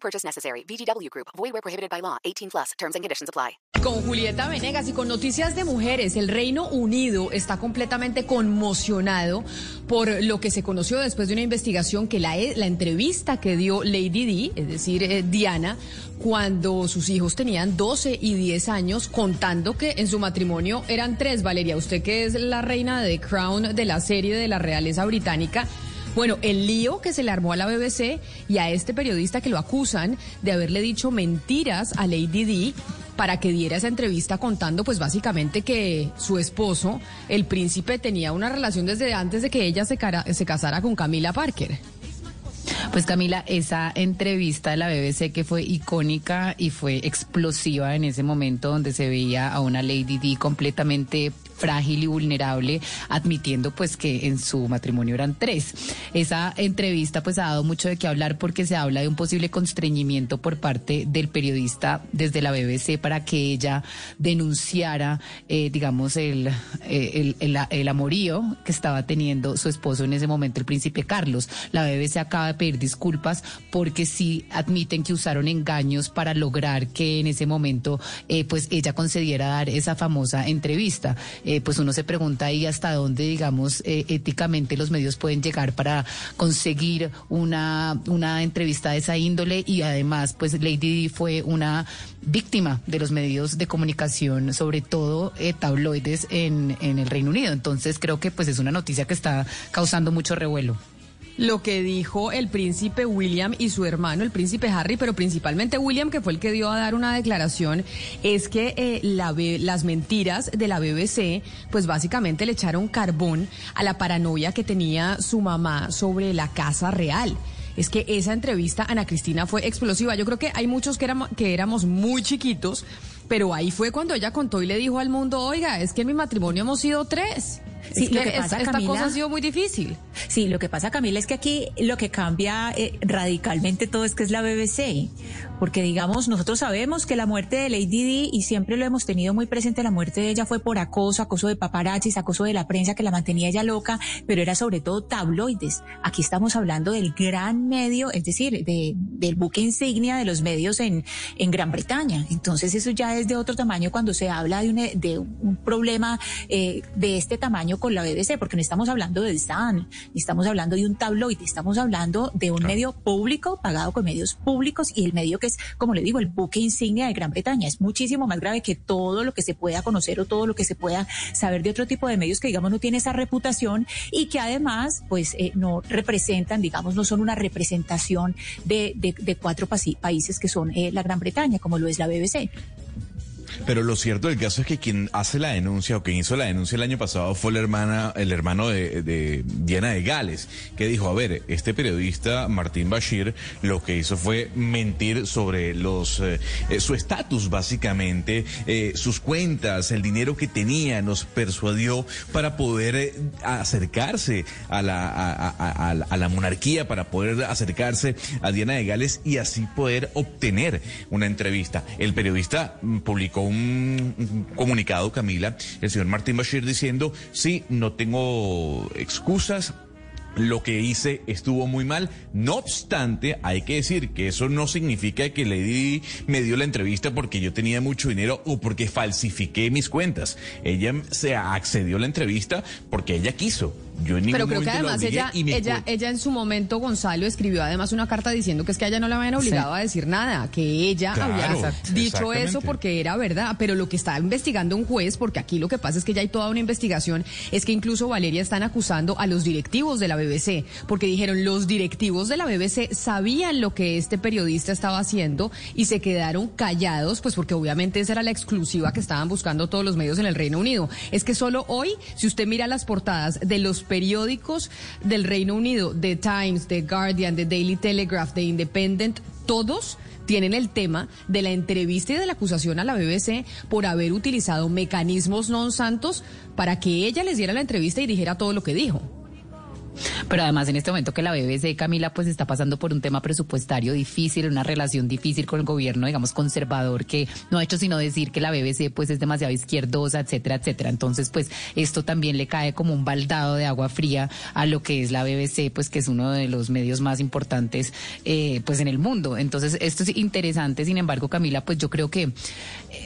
Purchase necessary. VGW Group. Void where prohibited by law. 18 plus. Terms and conditions apply. Con Julieta Venegas y con noticias de mujeres, el Reino Unido está completamente conmocionado por lo que se conoció después de una investigación que la, entrevista que dio Lady Di, es decir, eh, Diana, cuando sus hijos tenían 12 y 10 años, contando que en su matrimonio eran tres. Valeria, usted que es la reina de Crown de la serie de la realeza británica. Bueno, el lío que se le armó a la BBC y a este periodista que lo acusan de haberle dicho mentiras a Lady Di para que diera esa entrevista contando pues básicamente que su esposo, el príncipe, tenía una relación desde antes de que ella se, se casara con Camila Parker. Pues Camila, esa entrevista de la BBC que fue icónica y fue explosiva en ese momento donde se veía a una Lady Di completamente frágil y vulnerable, admitiendo pues que en su matrimonio eran tres. Esa entrevista pues ha dado mucho de qué hablar porque se habla de un posible constreñimiento por parte del periodista desde la BBC para que ella denunciara, eh, digamos, el, eh, el, el, amorío que estaba teniendo su esposo en ese momento, el príncipe Carlos. La BBC acaba de pedir disculpas porque sí admiten que usaron engaños para lograr que en ese momento eh, pues ella concediera dar esa famosa entrevista eh, pues uno se pregunta ahí hasta dónde, digamos, eh, éticamente los medios pueden llegar para conseguir una, una entrevista de esa índole y además, pues Lady Di fue una víctima de los medios de comunicación, sobre todo eh, tabloides en, en el Reino Unido. Entonces creo que pues es una noticia que está causando mucho revuelo lo que dijo el príncipe William y su hermano, el príncipe Harry, pero principalmente William, que fue el que dio a dar una declaración, es que eh, la, las mentiras de la BBC, pues básicamente le echaron carbón a la paranoia que tenía su mamá sobre la Casa Real es que esa entrevista, Ana Cristina, fue explosiva. Yo creo que hay muchos que éramos, que éramos muy chiquitos, pero ahí fue cuando ella contó y le dijo al mundo, oiga, es que en mi matrimonio hemos sido tres. Sí, es lo que pasa, esta Camila, cosa ha sido muy difícil. Sí, lo que pasa, Camila, es que aquí lo que cambia eh, radicalmente todo es que es la BBC. Porque, digamos, nosotros sabemos que la muerte de Lady Di, y siempre lo hemos tenido muy presente, la muerte de ella fue por acoso, acoso de paparazzis, acoso de la prensa que la mantenía ella loca, pero era sobre todo tabloides. Aquí estamos hablando del gran medio, es decir, de, del buque insignia de los medios en, en Gran Bretaña. Entonces, eso ya es de otro tamaño cuando se habla de un, de un problema eh, de este tamaño con la BBC, porque no estamos hablando de The Sun, ni estamos hablando de un tabloide, estamos hablando de un claro. medio público pagado con medios públicos y el medio que es, como le digo, el buque insignia de Gran Bretaña. Es muchísimo más grave que todo lo que se pueda conocer o todo lo que se pueda saber de otro tipo de medios que, digamos, no tiene esa reputación y que además, pues, eh, no representan, digamos, no son una representación de, de, de cuatro países que son eh, la Gran Bretaña, como lo es la BBC. Pero lo cierto del caso es que quien hace la denuncia o quien hizo la denuncia el año pasado fue la hermana, el hermano de, Diana de Gales, que dijo, a ver, este periodista Martín Bashir lo que hizo fue mentir sobre los eh, su estatus básicamente, eh, sus cuentas, el dinero que tenía, nos persuadió para poder eh, acercarse a la, a la monarquía, para poder acercarse a Diana de Gales y así poder obtener una entrevista. El periodista publicó un un comunicado, Camila, el señor Martín Bashir diciendo, sí, no tengo excusas, lo que hice estuvo muy mal. No obstante, hay que decir que eso no significa que Lady me dio la entrevista porque yo tenía mucho dinero o porque falsifiqué mis cuentas. Ella se accedió a la entrevista porque ella quiso. Yo en Pero creo que además ella, ella, ella en su momento, Gonzalo, escribió además una carta diciendo que es que a ella no la habían obligado sí. a decir nada, que ella claro, había dicho eso porque era verdad. Pero lo que está investigando un juez, porque aquí lo que pasa es que ya hay toda una investigación, es que incluso Valeria están acusando a los directivos de la BBC, porque dijeron los directivos de la BBC sabían lo que este periodista estaba haciendo y se quedaron callados, pues porque obviamente esa era la exclusiva que estaban buscando todos los medios en el Reino Unido. Es que solo hoy, si usted mira las portadas de los periódicos del Reino Unido, The Times, The Guardian, The Daily Telegraph, The Independent, todos tienen el tema de la entrevista y de la acusación a la BBC por haber utilizado mecanismos non santos para que ella les diera la entrevista y dijera todo lo que dijo. Pero además en este momento que la BBC, Camila, pues está pasando por un tema presupuestario difícil, una relación difícil con el gobierno, digamos, conservador, que no ha hecho sino decir que la BBC pues es demasiado izquierdosa, etcétera, etcétera. Entonces, pues esto también le cae como un baldado de agua fría a lo que es la BBC, pues que es uno de los medios más importantes eh, pues en el mundo. Entonces, esto es interesante, sin embargo, Camila, pues yo creo que, eh,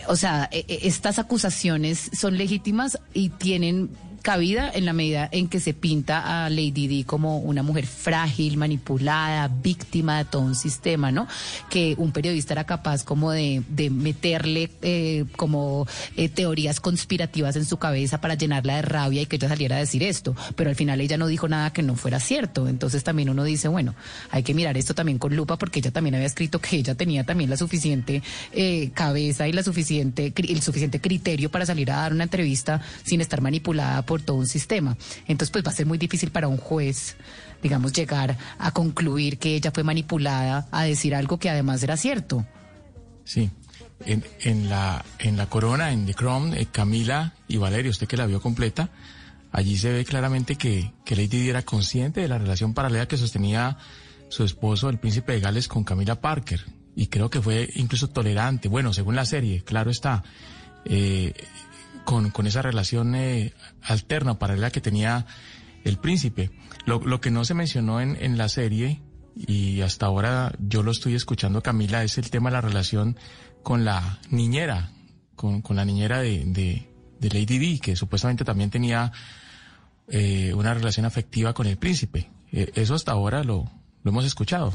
o sea, eh, estas acusaciones son legítimas y tienen cabida en la medida en que se pinta a Lady Di como una mujer frágil, manipulada, víctima de todo un sistema, ¿no? Que un periodista era capaz como de, de meterle eh, como eh, teorías conspirativas en su cabeza para llenarla de rabia y que ella saliera a decir esto, pero al final ella no dijo nada que no fuera cierto. Entonces también uno dice, bueno, hay que mirar esto también con lupa porque ella también había escrito que ella tenía también la suficiente eh, cabeza y la suficiente el suficiente criterio para salir a dar una entrevista sin estar manipulada por todo un sistema. Entonces, pues va a ser muy difícil para un juez, digamos, llegar a concluir que ella fue manipulada a decir algo que además era cierto. Sí. En, la, en la corona, en The Crown, eh, Camila y Valeria, usted que la vio completa, allí se ve claramente que, que Lady Di era consciente de la relación paralela que sostenía su esposo, el príncipe de Gales, con Camila Parker. Y creo que fue incluso tolerante, bueno, según la serie, claro está. Eh, con, con esa relación eh, alterna, paralela que tenía el príncipe. Lo, lo que no se mencionó en, en, la serie, y hasta ahora yo lo estoy escuchando, Camila, es el tema de la relación con la niñera, con, con la niñera de, de, Lady Di, que supuestamente también tenía eh, una relación afectiva con el príncipe. Eh, eso hasta ahora lo, lo hemos escuchado.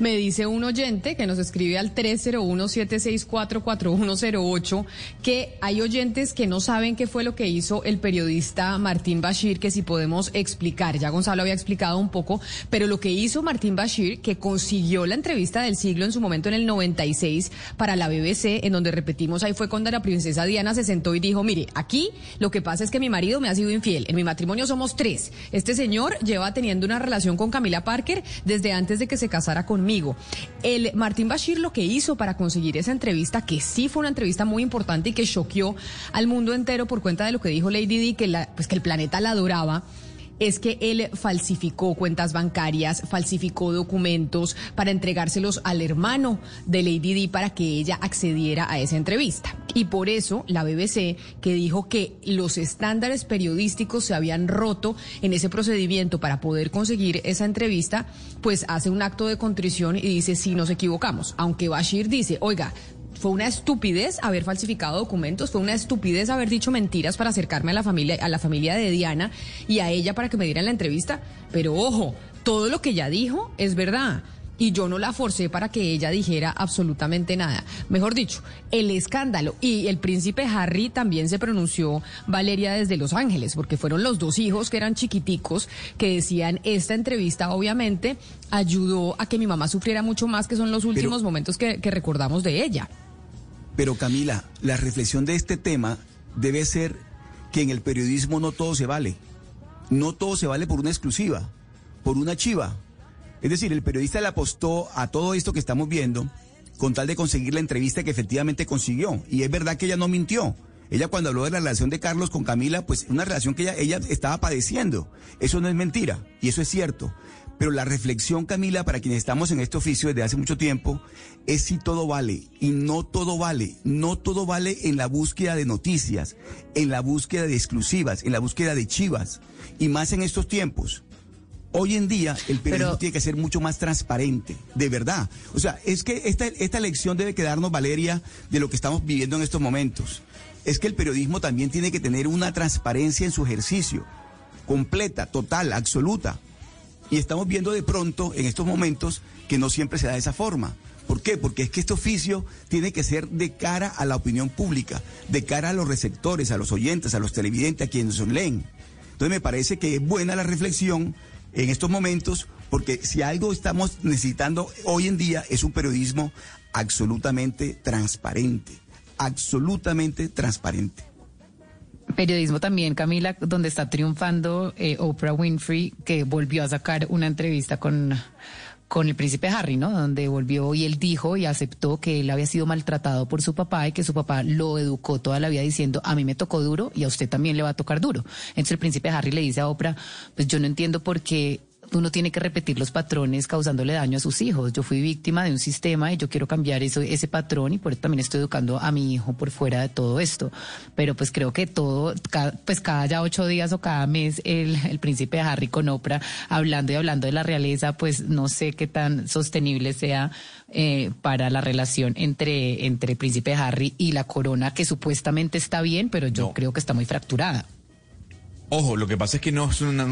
Me dice un oyente que nos escribe al 301-764-4108 que hay oyentes que no saben qué fue lo que hizo el periodista Martín Bashir, que si podemos explicar. Ya Gonzalo había explicado un poco, pero lo que hizo Martín Bashir, que consiguió la entrevista del siglo en su momento en el 96 para la BBC, en donde repetimos, ahí fue cuando la princesa Diana se sentó y dijo, mire, aquí lo que pasa es que mi marido me ha sido infiel. En mi matrimonio somos tres. Este señor lleva teniendo una relación con Camila Parker desde antes de que se casara conmigo el Martín Bashir lo que hizo para conseguir esa entrevista, que sí fue una entrevista muy importante y que choqueó al mundo entero por cuenta de lo que dijo Lady Di, que, la, pues que el planeta la adoraba es que él falsificó cuentas bancarias, falsificó documentos para entregárselos al hermano de Lady Di para que ella accediera a esa entrevista. Y por eso la BBC, que dijo que los estándares periodísticos se habían roto en ese procedimiento para poder conseguir esa entrevista, pues hace un acto de contrición y dice, sí, nos equivocamos. Aunque Bashir dice, oiga, fue una estupidez haber falsificado documentos, fue una estupidez haber dicho mentiras para acercarme a la familia, a la familia de Diana y a ella para que me dieran la entrevista. Pero ojo, todo lo que ella dijo es verdad. Y yo no la forcé para que ella dijera absolutamente nada. Mejor dicho, el escándalo. Y el príncipe Harry también se pronunció, Valeria, desde Los Ángeles, porque fueron los dos hijos que eran chiquiticos que decían, esta entrevista obviamente ayudó a que mi mamá sufriera mucho más, que son los últimos momentos que, que recordamos de ella. Pero Camila, la reflexión de este tema debe ser que en el periodismo no todo se vale. No todo se vale por una exclusiva, por una chiva. Es decir, el periodista le apostó a todo esto que estamos viendo con tal de conseguir la entrevista que efectivamente consiguió. Y es verdad que ella no mintió. Ella cuando habló de la relación de Carlos con Camila, pues una relación que ella, ella estaba padeciendo. Eso no es mentira y eso es cierto. Pero la reflexión, Camila, para quienes estamos en este oficio desde hace mucho tiempo, es si todo vale. Y no todo vale. No todo vale en la búsqueda de noticias, en la búsqueda de exclusivas, en la búsqueda de chivas. Y más en estos tiempos. Hoy en día el periodismo tiene que ser mucho más transparente, de verdad. O sea, es que esta, esta lección debe quedarnos, Valeria, de lo que estamos viviendo en estos momentos. Es que el periodismo también tiene que tener una transparencia en su ejercicio, completa, total, absoluta. Y estamos viendo de pronto en estos momentos que no siempre se da de esa forma. ¿Por qué? Porque es que este oficio tiene que ser de cara a la opinión pública, de cara a los receptores, a los oyentes, a los televidentes, a quienes nos leen. Entonces me parece que es buena la reflexión en estos momentos, porque si algo estamos necesitando hoy en día es un periodismo absolutamente transparente, absolutamente transparente. Periodismo también, Camila, donde está triunfando eh, Oprah Winfrey, que volvió a sacar una entrevista con, con el príncipe Harry, ¿no? Donde volvió y él dijo y aceptó que él había sido maltratado por su papá y que su papá lo educó toda la vida diciendo, a mí me tocó duro y a usted también le va a tocar duro. Entonces el príncipe Harry le dice a Oprah, pues yo no entiendo por qué uno tiene que repetir los patrones causándole daño a sus hijos. Yo fui víctima de un sistema y yo quiero cambiar eso, ese patrón y por eso también estoy educando a mi hijo por fuera de todo esto. Pero pues creo que todo, pues cada ya ocho días o cada mes el, el príncipe Harry con Oprah hablando y hablando de la realeza, pues no sé qué tan sostenible sea eh, para la relación entre, entre el príncipe Harry y la corona, que supuestamente está bien, pero yo creo que está muy fracturada. Ojo, lo que pasa es que no es, una,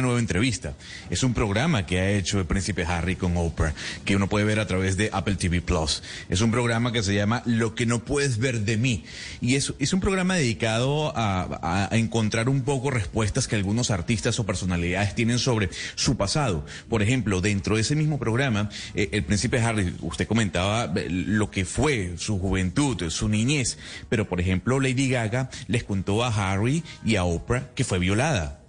nueva entrevista, es un programa que ha hecho el príncipe Harry con Oprah, que uno puede ver a través de Apple TV Plus. Es un programa que se llama Lo que no puedes ver de mí. Y es, es un programa dedicado a, a, encontrar un poco respuestas que algunos artistas o personalidades tienen sobre su pasado. Por ejemplo, dentro de ese mismo programa, eh, el príncipe Harry, usted comentaba eh, lo que fue su juventud, su niñez, pero por ejemplo, Lady Gaga les contó a Harry y a Oprah que fue violada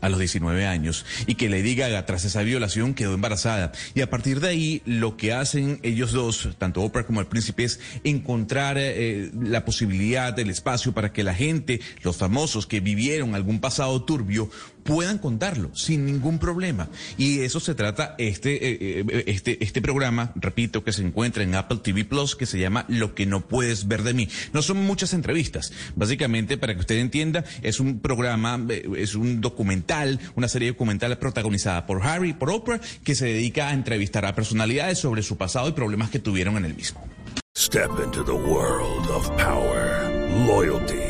a los 19 años y que Lady Gaga tras esa violación quedó embarazada. Y a partir de ahí lo que hacen ellos dos, tanto Oprah como el príncipe es encontrar eh, la posibilidad del espacio para que la gente, los famosos que vivieron algún pasado turbio puedan contarlo sin ningún problema. Y de eso se trata este, eh, eh, este, este programa, repito, que se encuentra en Apple TV Plus, que se llama Lo que no puedes ver de mí. No son muchas entrevistas. Básicamente, para que usted entienda, es un programa, eh, es un documental, una serie documental protagonizada por Harry, por Oprah, que se dedica a entrevistar a personalidades sobre su pasado y problemas que tuvieron en el mismo. Step into the world of power, loyalty.